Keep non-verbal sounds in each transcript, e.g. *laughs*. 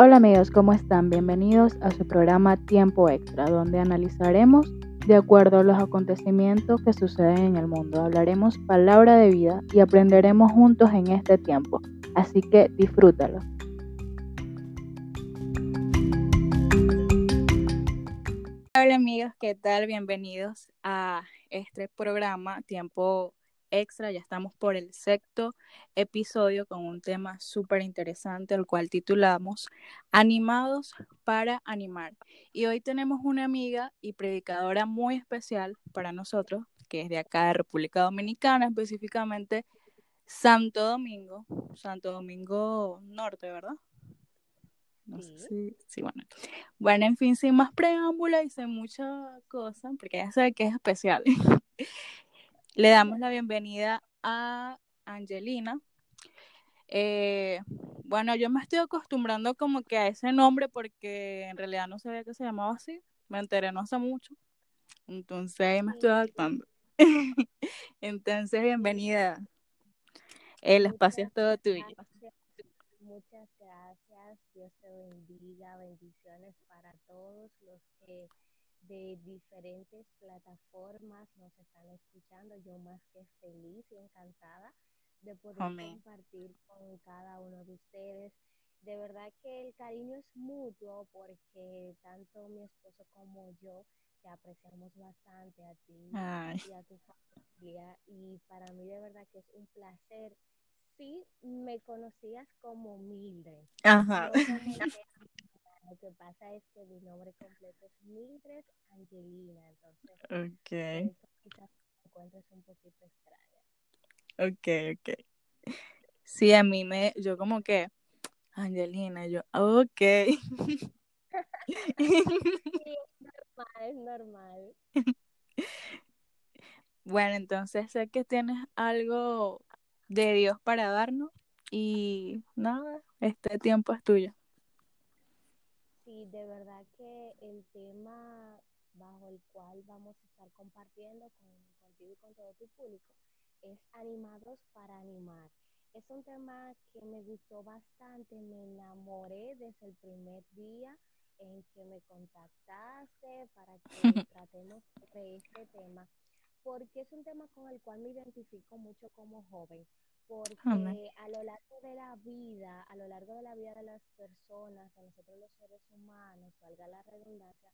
Hola amigos, ¿cómo están? Bienvenidos a su programa Tiempo Extra, donde analizaremos de acuerdo a los acontecimientos que suceden en el mundo. Hablaremos palabra de vida y aprenderemos juntos en este tiempo. Así que disfrútalo. Hola amigos, ¿qué tal? Bienvenidos a este programa Tiempo extra, ya estamos por el sexto episodio con un tema súper interesante, el cual titulamos Animados para animar. Y hoy tenemos una amiga y predicadora muy especial para nosotros, que es de acá de República Dominicana, específicamente Santo Domingo, Santo Domingo Norte, ¿verdad? No sé si, sí, bueno. Bueno, en fin, sin más preámbulos y sin mucha cosa, porque ya sabe que es especial. *laughs* Le damos la bienvenida a Angelina. Eh, bueno, yo me estoy acostumbrando como que a ese nombre porque en realidad no sabía que se llamaba así. Me enteré no hace mucho. Entonces ahí me estoy adaptando. *laughs* Entonces, bienvenida. El espacio es todo tuyo. Muchas gracias. Dios te bendiga. Bendiciones para todos los que de diferentes plataformas nos están escuchando. Yo más que feliz y encantada de poder compartir con cada uno de ustedes. De verdad que el cariño es mutuo porque tanto mi esposo como yo te apreciamos bastante a ti y a tu familia y para mí de verdad que es un placer. Sí, me conocías como Mildred. Ajá. *laughs* Lo que pasa es que mi nombre completo es Mildred Angelina, entonces okay. quizás me encuentres un poquito extraña. Ok, ok. Sí, a mí me, yo como que, Angelina, yo, ok. *laughs* sí, es normal, es normal. Bueno, entonces sé que tienes algo de Dios para darnos y nada, este tiempo es tuyo. Sí, de verdad que el tema bajo el cual vamos a estar compartiendo con, contigo y con todo tu público es Animados para Animar. Es un tema que me gustó bastante, me enamoré desde el primer día en que me contactaste para que *laughs* tratemos de este tema, porque es un tema con el cual me identifico mucho como joven porque a lo largo de la vida, a lo largo de la vida de las personas, a nosotros los seres humanos, valga la redundancia,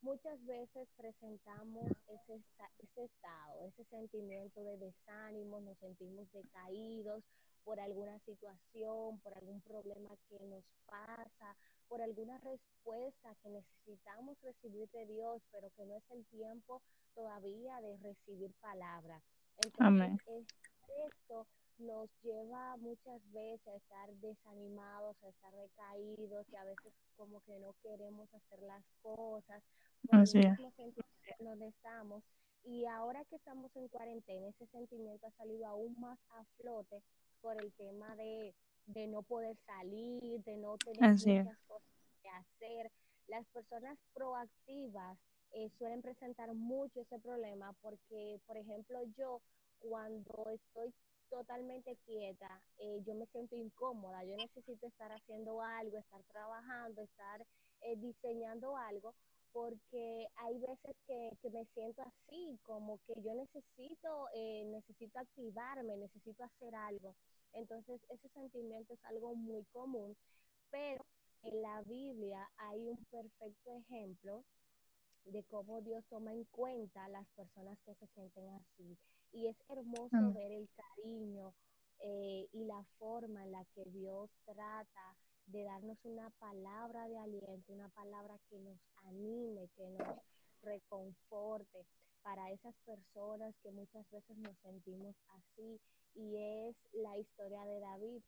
muchas veces presentamos ese, ese estado, ese sentimiento de desánimo, nos sentimos decaídos por alguna situación, por algún problema que nos pasa, por alguna respuesta que necesitamos recibir de Dios, pero que no es el tiempo todavía de recibir palabra. Entonces, esto nos lleva muchas veces a estar desanimados, a estar recaídos y a veces como que no queremos hacer las cosas mismo sentimiento donde estamos. Y ahora que estamos en cuarentena, ese sentimiento ha salido aún más a flote por el tema de, de no poder salir, de no tener muchas cosas que hacer. Las personas proactivas eh, suelen presentar mucho ese problema porque, por ejemplo, yo cuando estoy totalmente quieta, eh, yo me siento incómoda, yo necesito estar haciendo algo, estar trabajando, estar eh, diseñando algo, porque hay veces que, que, me siento así, como que yo necesito, eh, necesito activarme, necesito hacer algo. Entonces, ese sentimiento es algo muy común, pero en la Biblia hay un perfecto ejemplo de cómo Dios toma en cuenta las personas que se sienten así. Y es hermoso mm. ver el cariño eh, y la forma en la que Dios trata de darnos una palabra de aliento, una palabra que nos anime, que nos reconforte para esas personas que muchas veces nos sentimos así. Y es la historia de David.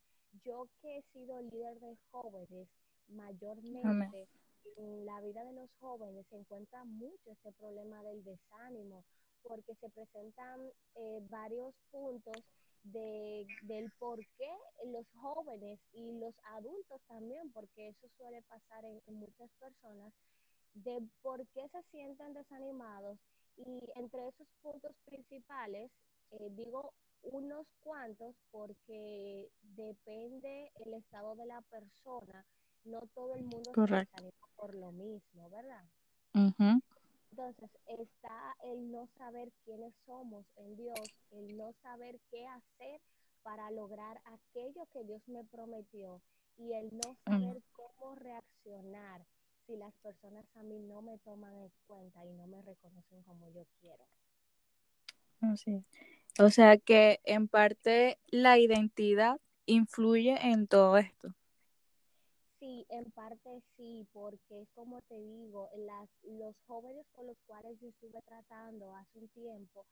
Yo que he sido líder de jóvenes, mayormente en la vida de los jóvenes se encuentra mucho este problema del desánimo, porque se presentan eh, varios puntos de, del por qué los jóvenes y los adultos también, porque eso suele pasar en, muchas personas, de por qué se sienten desanimados y entre esos puntos principales, eh, digo unos cuantos porque depende el estado de la persona No todo el mundo Correcto. se desanima por lo mismo, ¿verdad? Ujú, Entonces está el no saber quiénes somos en Dios, el no saber qué hacer para lograr aquello que Dios me prometió y el no mm, saber cómo reaccionar si las personas a mí no me toman en cuenta y no me reconocen como yo quiero. es. O sea que en parte la identidad influye en todo esto. Sí, en parte sí, porque es como te digo, las, los jóvenes con los cuales yo estuve tratando hace un tiempo,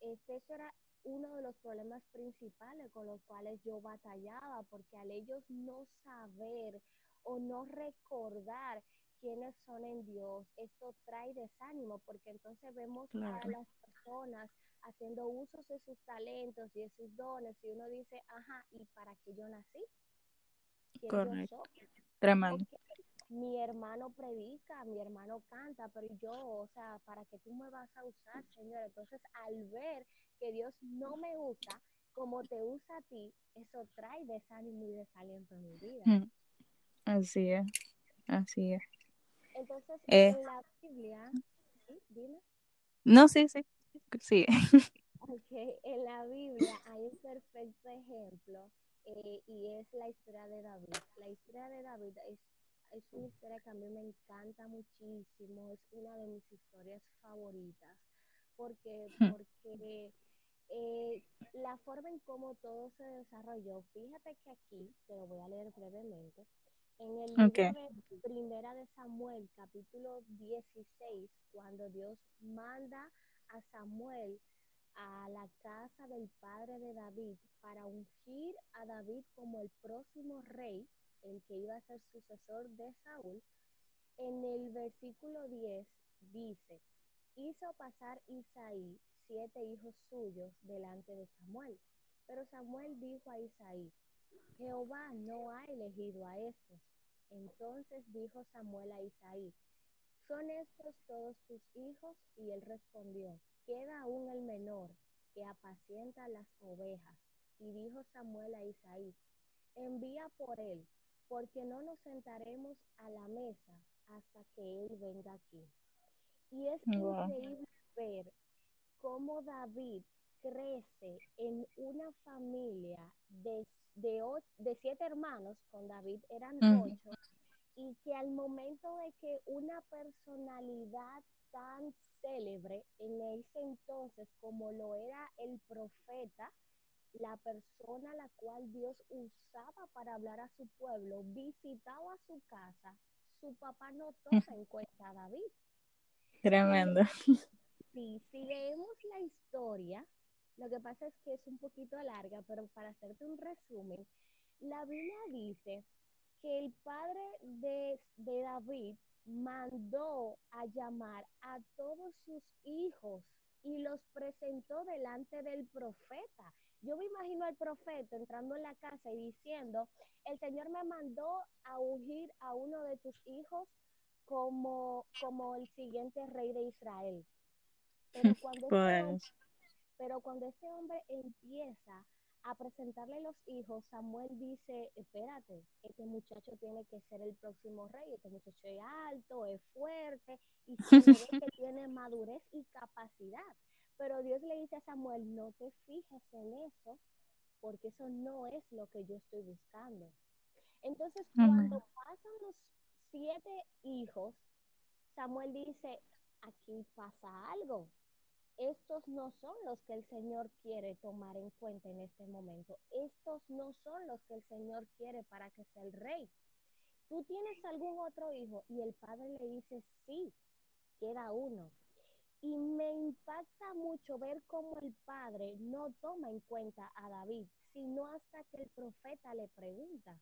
este, eso era uno de los problemas principales con los cuales yo batallaba, porque al ellos no saber o no recordar quiénes son en Dios, esto trae desánimo, porque entonces vemos a las personas haciendo usos de sus talentos y de sus dones, y uno dice, ajá, ¿y para qué yo nací? ¿Quién yo Correcto. soy? Tremendo. Mi hermano predica, mi hermano canta, pero yo, o sea, ¿para qué tú me vas a usar, Señor? Entonces, al ver que Dios no me usa como te usa a ti, eso trae desánimo y desaliento en mi vida. Mm, Así es, así es. Entonces, Eh, en la Biblia, ¿sí? Dime. no, sí, sí, sí. Ok, en la Biblia hay un perfecto ejemplo eh, y es la historia de David. La historia de David es, es una historia que a mí me encanta muchísimo, es una de mis historias favoritas, porque, porque eh, la forma en cómo todo se desarrolló, fíjate que aquí, te lo voy a leer brevemente, en el libro de Primera de Samuel, capítulo 16, cuando Dios manda a Samuel a la casa del padre de David para ungir a David como el próximo rey, el que iba a ser sucesor de Saúl, en el versículo 10 dice, hizo pasar Isaí siete hijos suyos delante de Samuel. Pero Samuel dijo a Isaí, Jehová no ha elegido a estos. Entonces dijo Samuel a Isaí, ¿son estos todos tus hijos? Y él respondió, queda aún el menor que apacienta las ovejas. Y dijo Samuel a Isaí, envía por él, porque no nos sentaremos a la mesa hasta que él venga aquí. Y es Wow. increíble ver cómo David crece en una familia de, de, de siete hermanos, con David eran ocho, y que al momento de que una personalidad tan célebre en ese entonces como lo era el profeta, la persona a la cual Dios usaba para hablar a su pueblo, visitaba su casa, su papá no toma en cuenta a David. Tremendo. Sí, *laughs* si leemos la historia, lo que pasa es que es un poquito larga, pero para hacerte un resumen, la Biblia dice que el padre de, de David mandó a llamar a todos sus hijos y los presentó delante del profeta. Yo me imagino al profeta entrando en la casa y diciendo, el Señor me mandó a ungir a uno de tus hijos como, como el siguiente rey de Israel. Pero *laughs* cuando, este hombre, Pues, pero cuando ese hombre empieza a presentarle los hijos, Samuel dice, espérate, este muchacho tiene que ser el próximo rey, este muchacho es alto, es fuerte y *laughs* que tiene madurez y capacidad. Pero Dios le dice a Samuel, no te fijes en eso, porque eso no es lo que yo estoy buscando. Entonces, cuando pasan los siete hijos, Samuel dice, aquí pasa algo. Estos no son los que el Señor quiere tomar en cuenta en este momento. Estos no son los que el Señor quiere para que sea el rey. ¿Tú tienes algún otro hijo? Y el padre le dice, sí, queda uno. Y me impacta mucho ver cómo el padre no toma en cuenta a David, sino hasta que el profeta le pregunta.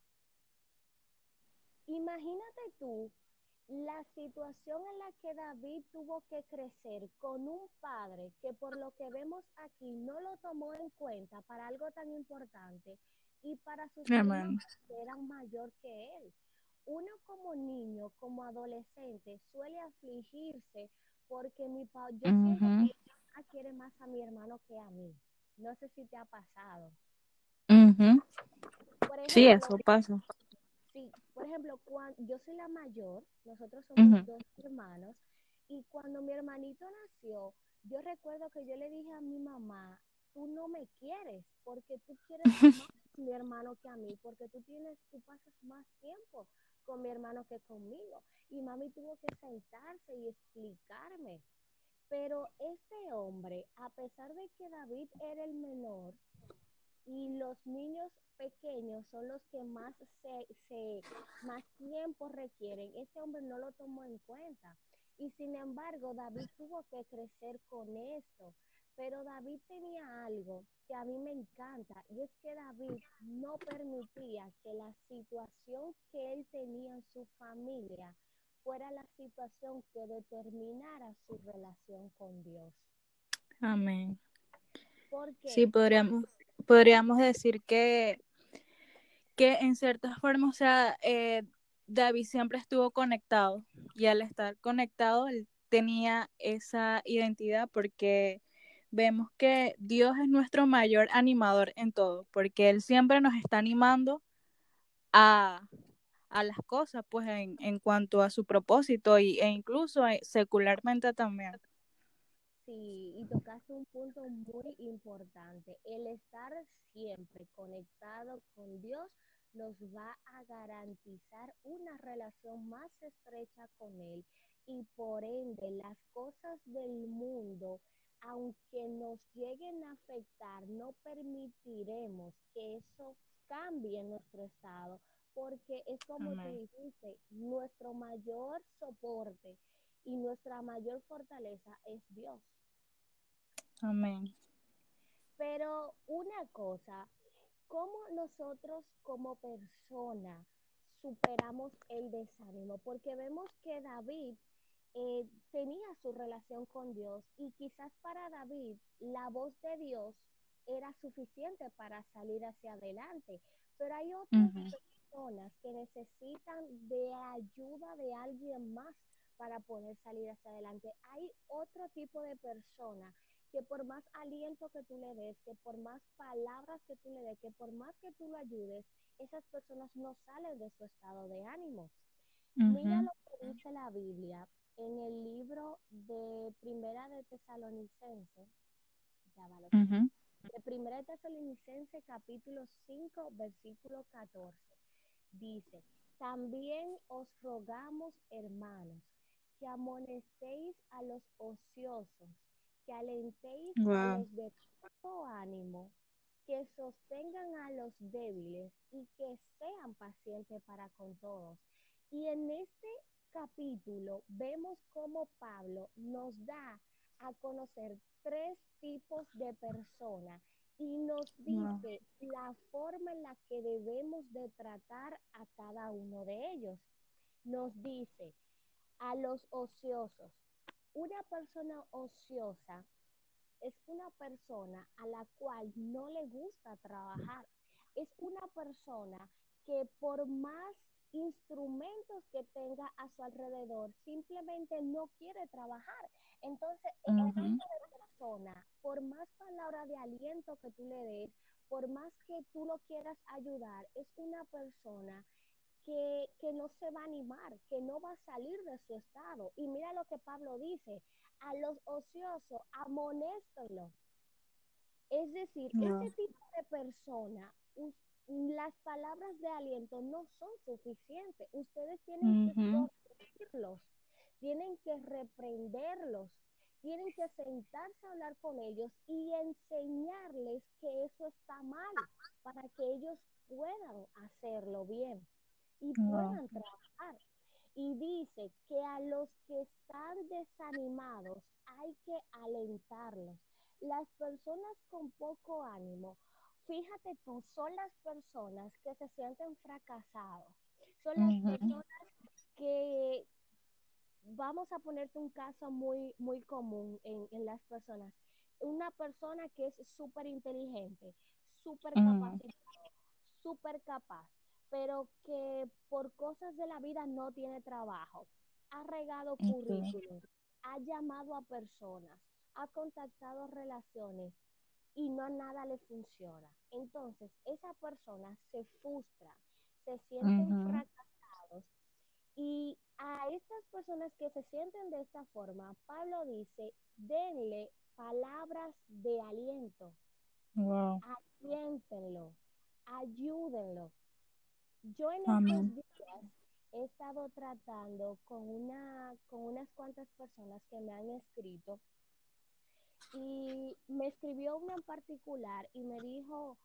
Imagínate tú la situación en la que David tuvo que crecer con un padre que por lo que vemos aquí no lo tomó en cuenta para algo tan importante y para sus hermanos que eran mayor que él. Uno como niño, como adolescente, suele afligirse porque mi pa yo siento que papá quiere más a mi hermano que a mí. No sé si te ha pasado. Sí, eso pasa. Sí, por ejemplo, cuando yo soy la mayor, nosotros somos dos hermanos, y cuando mi hermanito nació, yo recuerdo que yo le dije a mi mamá, tú no me quieres, porque tú quieres *laughs* más a mi hermano que a mí, porque tú tienes, tú pasas más tiempo con mi hermano que conmigo. Y mami tuvo que sentarse y explicarme. Pero este hombre, a pesar de que David era el menor y los niños pequeños son los que más se, se más tiempo requieren, este hombre no lo tomó en cuenta. Y sin embargo, David tuvo que crecer con esto. Pero David tenía algo que a mí me encanta y es que David no permitía que la situación que él tenía en su familia fuera la situación que determinara su relación con Dios. Amén. Sí, podríamos, podríamos decir que, que en ciertas formas, o sea, eh, David siempre estuvo conectado y al estar conectado, él tenía esa identidad porque vemos que Dios es nuestro mayor animador en todo, porque Él siempre nos está animando a, a las cosas, pues en, en, cuanto a su propósito y, e incluso eh, secularmente también. Sí, y tocaste un punto muy importante. El estar siempre conectado con Dios nos va a garantizar una relación más estrecha con Él y por ende las cosas del mundo, aunque nos lleguen a afectar, no permitiremos que eso cambie nuestro estado, porque es como tú dijiste, nuestro mayor soporte y nuestra mayor fortaleza es Dios. Amén. Pero una cosa, ¿cómo nosotros como personas superamos el desánimo? Porque vemos que David eh, tenía su relación con Dios y quizás para David la voz de Dios era suficiente para salir hacia adelante, pero hay otras personas que necesitan de ayuda de alguien más para poder salir hacia adelante. Hay otro tipo de persona que por más aliento que tú le des, que por más palabras que tú le des, que por más que tú lo ayudes, esas personas no salen de su estado de ánimo. Mira lo que dice la Biblia en el libro de Primera de Tesalonicense, de Primera de Tesalonicense capítulo 5 versículo 14, dice, también os rogamos hermanos que amonestéis a los ociosos, que alentéis a los de todo ánimo, que sostengan a los débiles y que sean pacientes para con todos. Y en este capítulo vemos cómo Pablo nos da a conocer tres tipos de personas y nos dice la forma en la que debemos de tratar a cada uno de ellos. Nos dice a los ociosos. Una persona ociosa es una persona a la cual no le gusta trabajar. Es una persona que por más instrumentos que tenga a su alrededor, simplemente no quiere trabajar. Entonces, esa persona, por más palabra de aliento que tú le des, por más que tú lo quieras ayudar, es una persona que, que, no se va a animar, que no va a salir de su estado. Y mira lo que Pablo dice, a los ociosos, amonéstenlo. Es decir, ese tipo de persona, las palabras de aliento no son suficientes. Ustedes tienen que corregirlos, tienen que reprenderlos, tienen que sentarse a hablar con ellos y enseñarles que eso está mal para que ellos puedan hacerlo bien y puedan trabajar. Y dice que a los que están desanimados hay que alentarlos. Las personas con poco ánimo fíjate tú, son las personas que se sienten fracasados, son las personas que, vamos a ponerte un caso muy, muy común en, en las personas, una persona que es súper inteligente, súper capacitada, súper capaz, pero que por cosas de la vida no tiene trabajo, ha regado currículum, ha llamado a personas, ha contactado relaciones, y no nada le funciona. Entonces, esa persona se frustra, se siente fracasado animados. Y a estas personas que se sienten de esta forma, Pablo dice, denle palabras de aliento. Wow. Aliéntenlo, ayúdenlo. Yo en estos días he estado tratando con una con unas cuantas personas que me han escrito y me escribió una en particular y me dijo,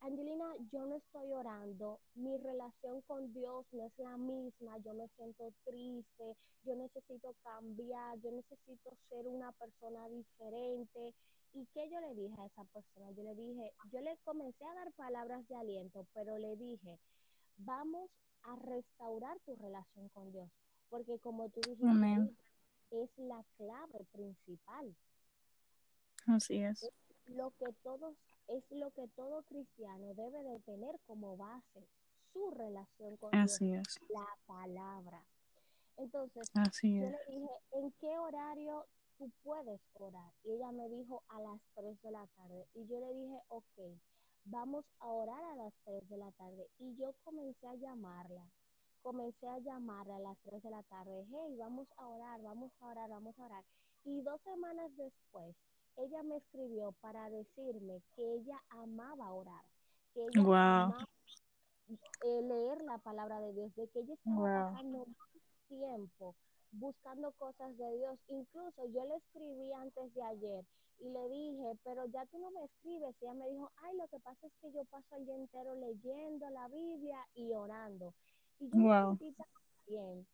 Angelina, yo no estoy orando, mi relación con Dios no es la misma, yo me siento triste, yo necesito cambiar, yo necesito ser una persona diferente. ¿Y qué yo le dije a esa persona? Yo le dije, yo le comencé a dar palabras de aliento, pero le dije, vamos a restaurar tu relación con Dios, porque como tú dijiste, es la clave principal. Así es. Lo que todos es lo que todo cristiano debe de tener como base, su relación con Así Dios, es. la palabra. Entonces, Así yo es. le dije, ¿en qué horario tú puedes orar? Y ella me dijo a las 3 de la tarde. Y yo le dije, ok, vamos a orar a las 3 de la tarde. Y yo comencé a llamarla. Comencé a llamarla a las 3 de la tarde. Hey, vamos a orar, vamos a orar, vamos a orar. Y dos semanas después, ella me escribió para decirme que ella amaba orar, que ella Wow. amaba eh, leer la palabra de Dios, de que ella estaba Wow. pasando tiempo buscando cosas de Dios. Incluso yo le escribí antes de ayer y le dije, pero ya tú no me escribes. Y ella me dijo, ay, lo que pasa es que yo paso el día entero leyendo la Biblia y orando. Y yo me Wow. sentí tan bien,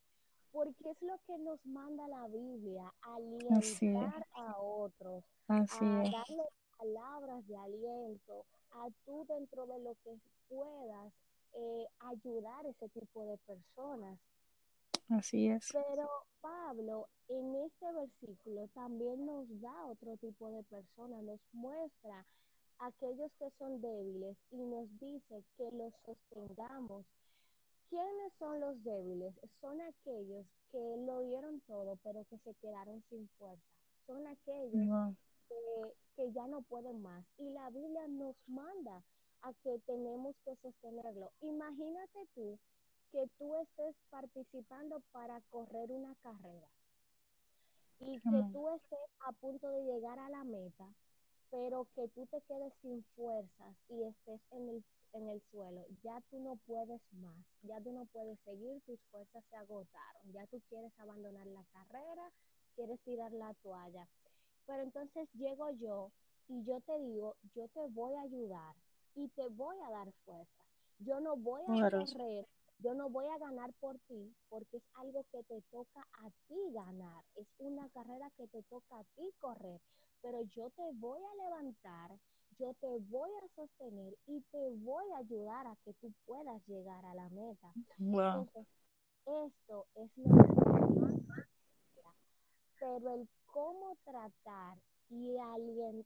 porque es lo que nos manda la Biblia, alientar a otros, Así a es. darle palabras de aliento, a tú dentro de lo que puedas eh, ayudar a ese tipo de personas. Así es. Pero Pablo en este versículo también nos da otro tipo de personas, nos muestra aquellos que son débiles y nos dice que los sostengamos. ¿Quiénes son los débiles? Son aquellos que lo dieron todo, pero que se quedaron sin fuerza. Son aquellos que, que ya no pueden más. Y la Biblia nos manda a que tenemos que sostenerlo. Imagínate tú que tú estés participando para correr una carrera y que tú estés a punto de llegar a la meta, pero que tú te quedes sin fuerzas y estés en el, en el suelo. Ya tú no puedes más, ya tú no puedes seguir, tus fuerzas se agotaron, ya tú quieres abandonar la carrera, quieres tirar la toalla. Pero entonces llego yo y yo te digo, yo te voy a ayudar y te voy a dar fuerza. Yo no voy a correr, yo no voy a ganar por ti porque es algo que te toca a ti ganar. Es una carrera que te toca a ti correr. Pero yo te voy a levantar, yo te voy a sostener y te voy a ayudar a que tú puedas llegar a la meta. Wow. Entonces, esto es lo que pero el cómo tratar y,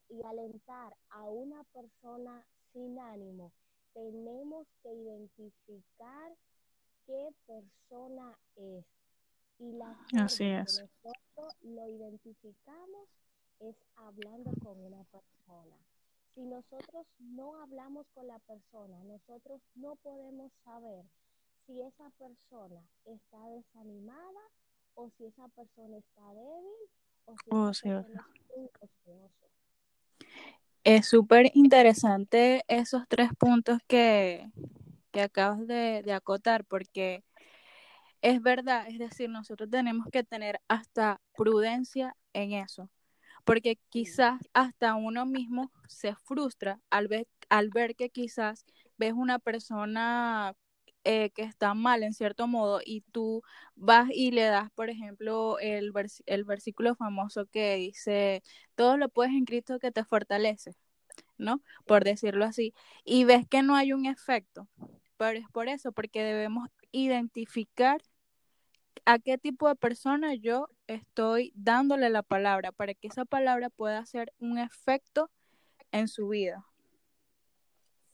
y alentar a una persona sin ánimo, tenemos que identificar qué persona es. Y la forma Así que es. nosotros lo identificamos es hablando con una persona. Si nosotros no hablamos con la persona, nosotros no podemos saber si esa persona está desanimada o si esa persona está débil o si Oh, esa sí. persona es un. Es súper interesante esos tres puntos que, que acabas de, acotar, porque es verdad, es decir, nosotros tenemos que tener hasta prudencia en eso, porque quizás hasta uno mismo se frustra al ver, al ver que quizás ves una persona eh, que está mal en cierto modo y tú vas y le das, por ejemplo, el, vers el versículo famoso que dice, todo lo puedes en Cristo que te fortalece, ¿no? Por decirlo así, y ves que no hay un efecto, es por eso, porque debemos identificar a qué tipo de persona yo estoy dándole la palabra para que esa palabra pueda hacer un efecto en su vida.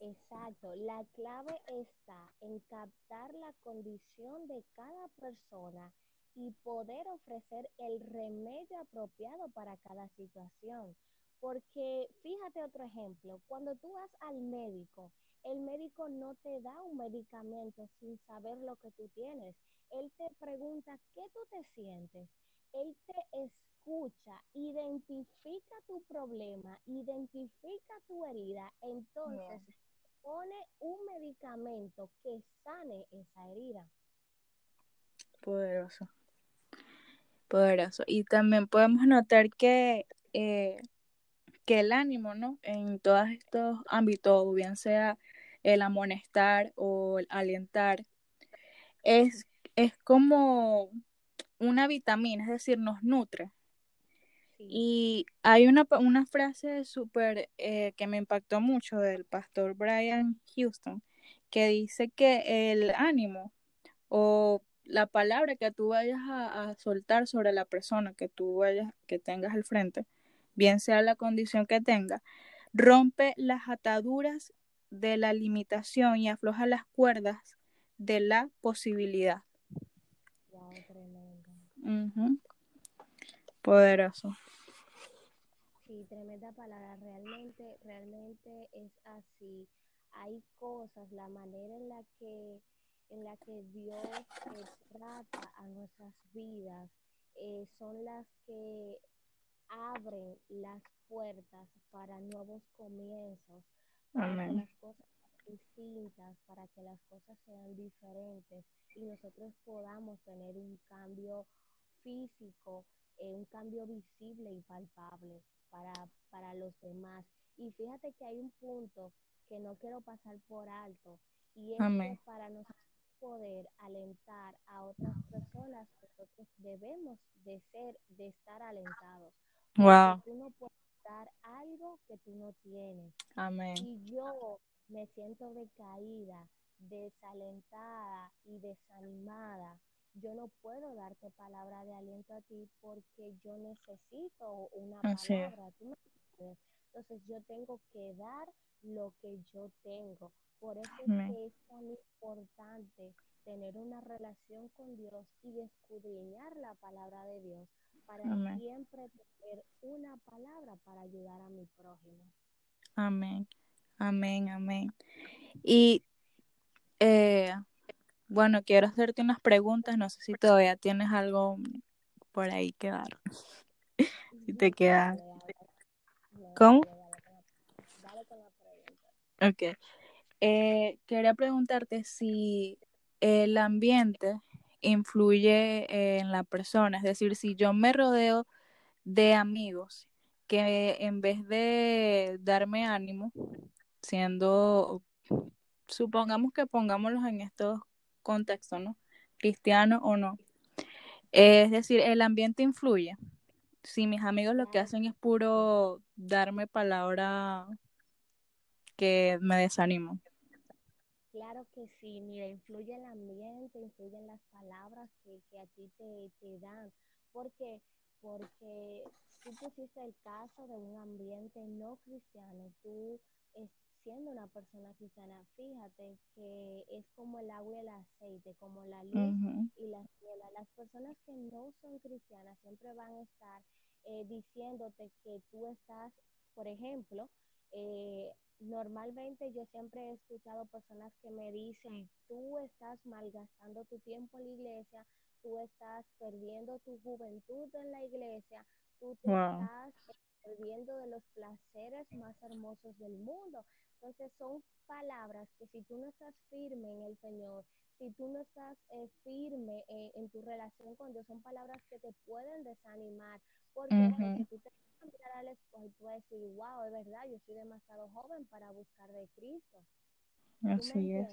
Exacto, la clave está en captar la condición de cada persona y poder ofrecer el remedio apropiado para cada situación. Porque fíjate otro ejemplo, cuando tú vas al médico El médico no te da un medicamento sin saber lo que tú tienes. Él te pregunta qué tú te sientes. Él te escucha, identifica tu problema, identifica tu herida, entonces pone un medicamento que sane esa herida. Poderoso. Poderoso. Y también podemos notar que, eh, que el ánimo, ¿no? En todos estos ámbitos, bien sea el amonestar o el alentar, es, es como una vitamina, es decir, nos nutre. Y hay una, una frase súper eh, que me impactó mucho del pastor Brian Houston, que dice que el ánimo o la palabra que tú vayas a, soltar sobre la persona que tú vayas, que tengas al frente, bien sea la condición que tenga, rompe las ataduras de la limitación y afloja las cuerdas de la posibilidad. Poderoso. Sí, tremenda palabra. Realmente, realmente es así. Hay cosas, la manera en la que, en la que Dios eh, trata a nuestras vidas, eh, son las que abren las puertas para nuevos comienzos, para que las cosas sean distintas, para que las cosas sean diferentes y nosotros podamos tener un cambio físico, eh, un cambio visible y palpable para, para los demás. Y fíjate que hay un punto que no quiero pasar por alto y es que para nosotros poder alentar a otras personas, nosotros debemos de ser, de estar alentados. Wow. Tú no puedes dar algo que tú no tienes. Amén. Y yo me siento decaída, desalentada y desanimada yo no puedo darte palabra de aliento a ti porque yo necesito una palabra. Entonces yo tengo que dar lo que yo tengo. Por eso es que es tan importante tener una relación con Dios y escudriñar la palabra de Dios para siempre tener una palabra para ayudar a mi prójimo. Amén, amén, amén. Y eh, bueno, quiero hacerte unas preguntas. No sé si todavía tienes algo por ahí que dar. *laughs* si te queda. ¿Cómo? Ok. Eh, quería preguntarte si el ambiente influye en la persona, es decir, si yo me rodeo de amigos que en vez de darme ánimo, siendo, supongamos que pongámoslos en estos contexto, ¿no? Cristiano o no. Es decir, el ambiente influye. Si mis amigos lo que hacen es puro darme palabra que me desanimo. Claro que sí, mira, influye el ambiente, influyen las palabras que, a ti te, te dan. ¿Por qué? Porque tú pusiste el caso de un ambiente no cristiano, tú siendo una persona cristiana, fíjate que es como el agua y el aceite, como la luz y la ciela. Las personas que no son cristianas siempre van a estar eh, diciéndote que tú estás, por ejemplo, eh, normalmente yo siempre he escuchado personas que me dicen, tú estás malgastando tu tiempo en la iglesia, tú estás perdiendo tu juventud en la iglesia, tú te estás perdiendo de los placeres más hermosos del mundo. Entonces son palabras que si tú no estás firme en el Señor, si tú no estás eh, firme eh, en tu relación con Dios, son palabras que te pueden desanimar. Porque tú te mirar al espejo y tú vas a decir, wow, es verdad, yo soy demasiado joven para buscar de Cristo. Así es.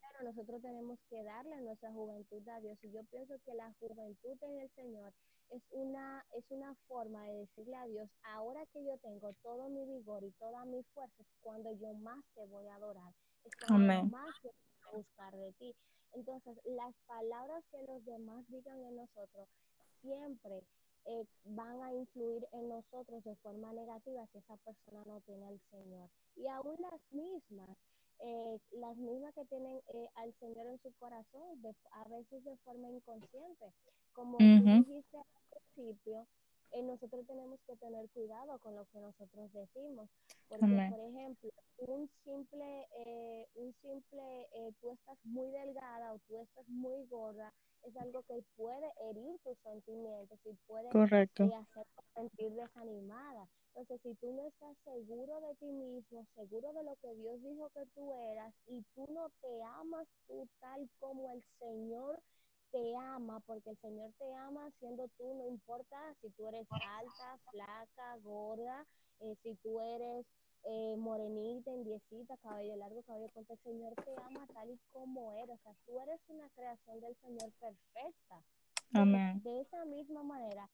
Pero nosotros tenemos que darle nuestra juventud a Dios. Y yo pienso que la juventud en el Señor es una, es una forma de decirle a Dios, ahora que yo tengo todo mi vigor y toda mi fuerza, es cuando yo más te voy a adorar, es cuando más te voy a buscar de ti. Entonces, las palabras que los demás digan en nosotros siempre eh, van a influir en nosotros de forma negativa si esa persona no tiene al Señor. Y aún las mismas, eh, las mismas que tienen eh, al Señor en su corazón, a veces de forma inconsciente. Como tú dijiste al principio, eh, nosotros tenemos que tener cuidado con lo que nosotros decimos. Porque, por ejemplo, un simple, eh, un simple, eh, tú estás muy delgada o tú estás muy gorda, es algo que puede herir tus sentimientos y puede Correcto. Eh, hacerte sentir desanimada. Entonces, si tú no estás seguro de ti mismo, seguro de lo que Dios dijo que tú eras y tú no te amas tú tal como el Señor te ama, porque el Señor te ama siendo tú, no importa si tú eres alta, flaca, gorda, eh, si tú eres eh, morenita, indiecita, cabello largo, cabello corto, el Señor te ama tal y como eres, o sea, tú eres una creación del Señor perfecta. Amén. De esa misma manera,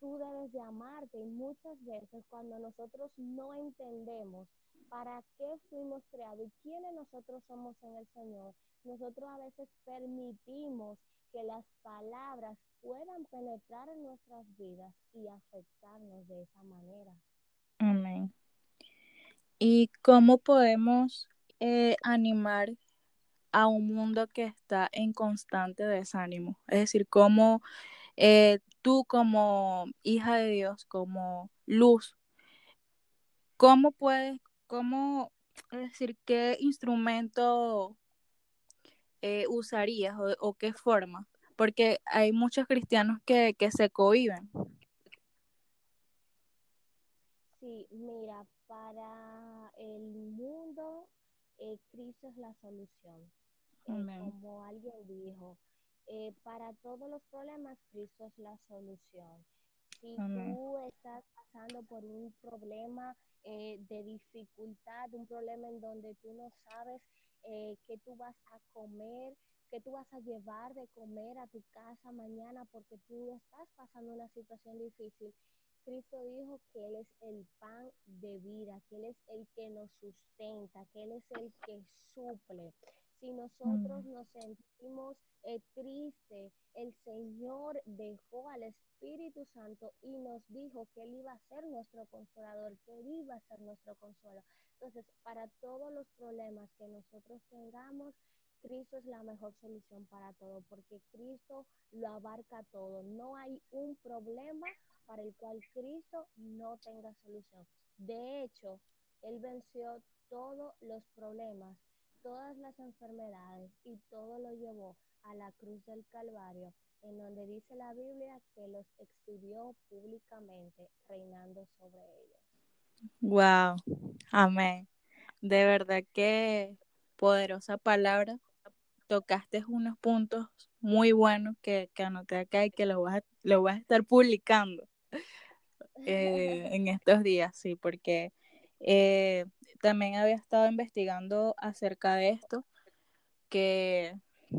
tú debes de amarte y muchas veces cuando nosotros no entendemos para qué fuimos creados y quiénes nosotros somos en el Señor, nosotros a veces permitimos que las palabras puedan penetrar en nuestras vidas y afectarnos de esa manera. Amén. ¿Y cómo podemos eh, animar a un mundo que está en constante desánimo? Es decir, cómo eh, tú como hija de Dios, como luz, ¿cómo puedes, cómo, es decir, qué instrumento eh, usarías o, o, qué forma? Porque hay muchos cristianos que, que se cohiben. Sí, mira, para el mundo, eh, Cristo es la solución. Eh, como alguien dijo, eh, para todos los problemas, Cristo es la solución. Si tú estás pasando por un problema de dificultad, un problema en donde tú no sabes eh, qué tú vas a comer, qué tú vas a llevar de comer a tu casa mañana porque tú estás pasando una situación difícil, Cristo dijo que Él es el pan de vida, que Él es el que nos sustenta, que Él es el que suple. Si nosotros Mm. nos sentimos eh, tristes, el Señor dejó al Espíritu Santo y nos dijo que Él iba a ser nuestro consolador, que Él iba a ser nuestro consuelo. Entonces, para todos los problemas que nosotros tengamos, Cristo es la mejor solución para todo, porque Cristo lo abarca todo. No hay un problema para el cual Cristo no tenga solución. De hecho, Él venció todos los problemas, todas las enfermedades y todo lo llevó a la cruz del Calvario, en donde dice la Biblia que los exhibió públicamente, reinando sobre ellos. Wow, amén. De verdad que poderosa palabra. Tocaste unos puntos muy buenos que, que anoté acá y que lo vas a, lo vas a estar publicando eh, en estos días, sí, porque eh, también había estado investigando acerca de esto, que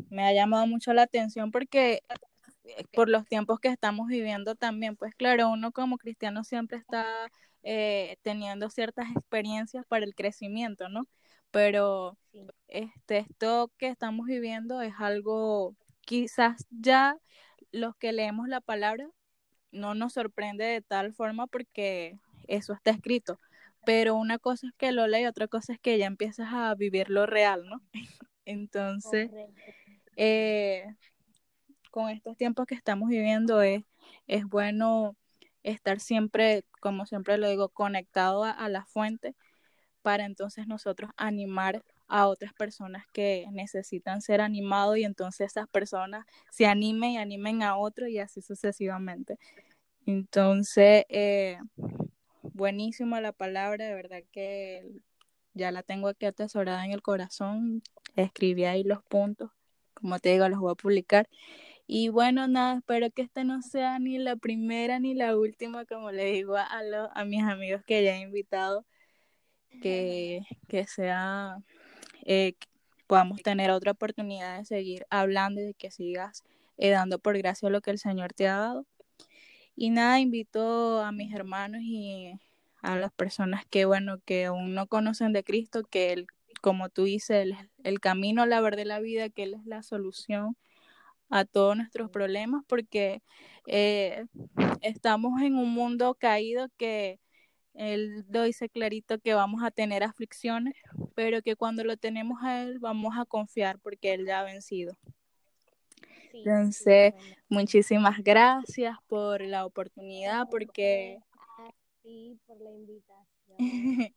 me ha llamado mucho la atención porque por los tiempos que estamos viviendo también, pues claro, uno como cristiano siempre está eh, teniendo ciertas experiencias para el crecimiento, ¿no? Pero Sí. este, esto que estamos viviendo es algo, quizás ya los que leemos la palabra no nos sorprende de tal forma porque eso está escrito, pero una cosa es que lo lees y otra cosa es que ya empiezas a vivir lo real, ¿no? *laughs* Entonces, eh, con estos tiempos que estamos viviendo es, es bueno estar siempre, como siempre lo digo, conectado a, la fuente para entonces nosotros animar a otras personas que necesitan ser animados y entonces esas personas se animen y animen a otros y así sucesivamente. Entonces, eh, buenísima la palabra, de verdad que ya la tengo aquí atesorada en el corazón, escribí ahí los puntos, como te digo, los voy a publicar. Y bueno, nada, espero que esta no sea ni la primera ni la última, como le digo a, los, a mis amigos que ya he invitado, que, que sea, eh, podamos tener otra oportunidad de seguir hablando y de que sigas eh, dando por gracia lo que el Señor te ha dado. Y nada, invito a mis hermanos y a las personas que, bueno, que aún no conocen de Cristo, que Él, como tú dices, el, el camino, la verdad de la vida, que Él es la solución a todos nuestros problemas, porque eh, estamos en un mundo caído que Él lo dice clarito que vamos a tener aflicciones, pero que cuando lo tenemos a Él vamos a confiar porque Él ya ha vencido. Sí, Entonces, sí, muchísimas gracias por la oportunidad, porque ti por la invitación. *laughs*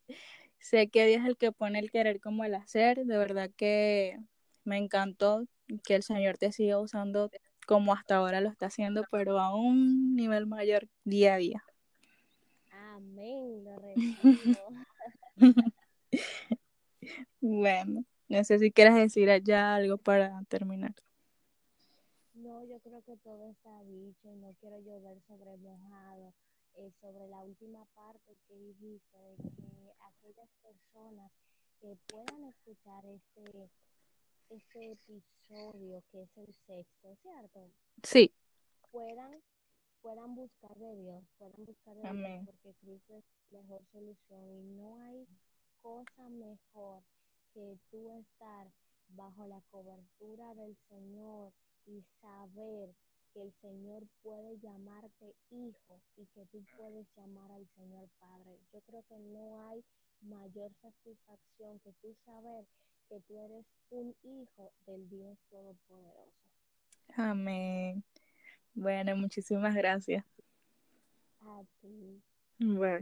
sé que Dios es el que pone el querer como el hacer. De verdad que me encantó que el Señor te siga usando como hasta ahora lo está haciendo, pero a un nivel mayor día a día. Amén, lo bueno, no sé si quieres decir ya algo para terminar. No, yo creo que todo está dicho y no quiero llover sobre mojado. Eh, sobre la última parte que dijiste, de que aquellas personas que puedan escuchar este, este episodio, que es el sexto, ¿cierto? Sí. Puedan, puedan buscar de Dios, puedan buscar de Dios, porque Cristo es la mejor solución y no hay cosa mejor que tú estar bajo la cobertura del Señor y saber que el Señor puede llamarte hijo y que tú puedes llamar al Señor Padre. Yo creo que no hay mayor satisfacción que tú saber que tú eres un hijo del Dios Todopoderoso. Amén. Bueno, muchísimas gracias. A ti. Bueno.